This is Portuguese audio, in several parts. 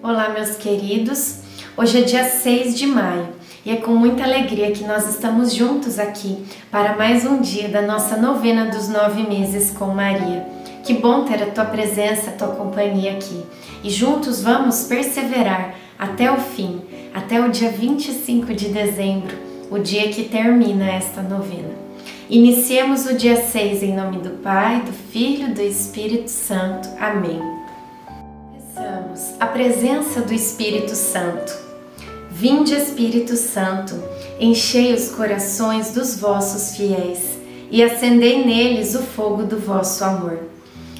Olá, meus queridos. Hoje é dia 6 de maio e é com muita alegria que nós estamos juntos aqui para mais um dia da nossa novena dos nove meses com Maria. Que bom ter a tua presença, a tua companhia aqui e juntos vamos perseverar até o fim, até o dia 25 de dezembro, o dia que termina esta novena. Iniciemos o dia 6 em nome do Pai, do Filho e do Espírito Santo. Amém a presença do Espírito Santo. Vinde, Espírito Santo, enchei os corações dos vossos fiéis e acendei neles o fogo do vosso amor.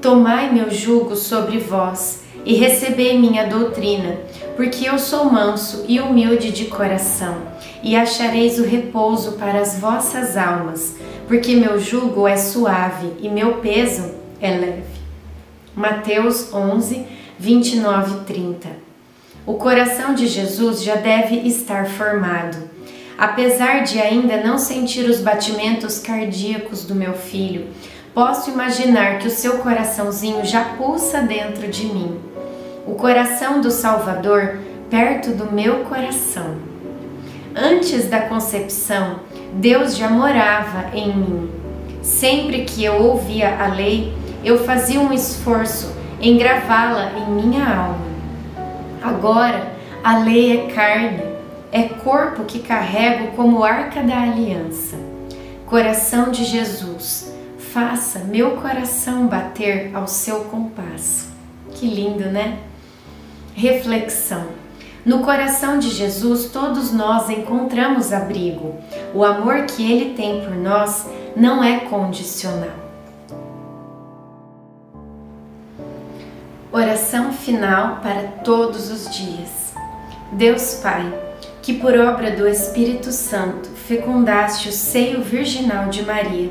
Tomai meu jugo sobre vós e recebei minha doutrina, porque eu sou manso e humilde de coração, e achareis o repouso para as vossas almas porque meu jugo é suave e meu peso é leve. Mateus 11, 29 e 30. O coração de Jesus já deve estar formado. Apesar de ainda não sentir os batimentos cardíacos do meu filho, posso imaginar que o seu coraçãozinho já pulsa dentro de mim. O coração do Salvador perto do meu coração. Antes da concepção, Deus já morava em mim. Sempre que eu ouvia a lei, eu fazia um esforço em gravá-la em minha alma. Agora, a lei é carne, é corpo que carrego como arca da aliança. Coração de Jesus, faça meu coração bater ao seu compasso. Que lindo, né? Reflexão. No coração de Jesus, todos nós encontramos abrigo. O amor que ele tem por nós não é condicional. Oração final para todos os dias. Deus Pai, que por obra do Espírito Santo fecundaste o seio virginal de Maria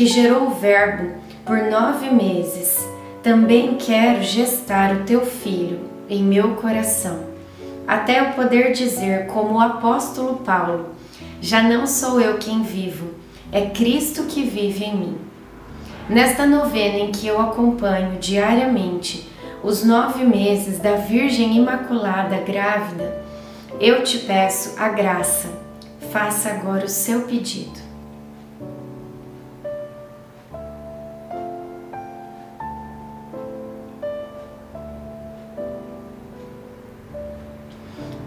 que gerou o Verbo por nove meses também quero gestar o teu filho em meu coração, até eu poder dizer, como o apóstolo Paulo: Já não sou eu quem vivo, é Cristo que vive em mim. Nesta novena em que eu acompanho diariamente os nove meses da Virgem Imaculada grávida, eu te peço a graça. Faça agora o seu pedido.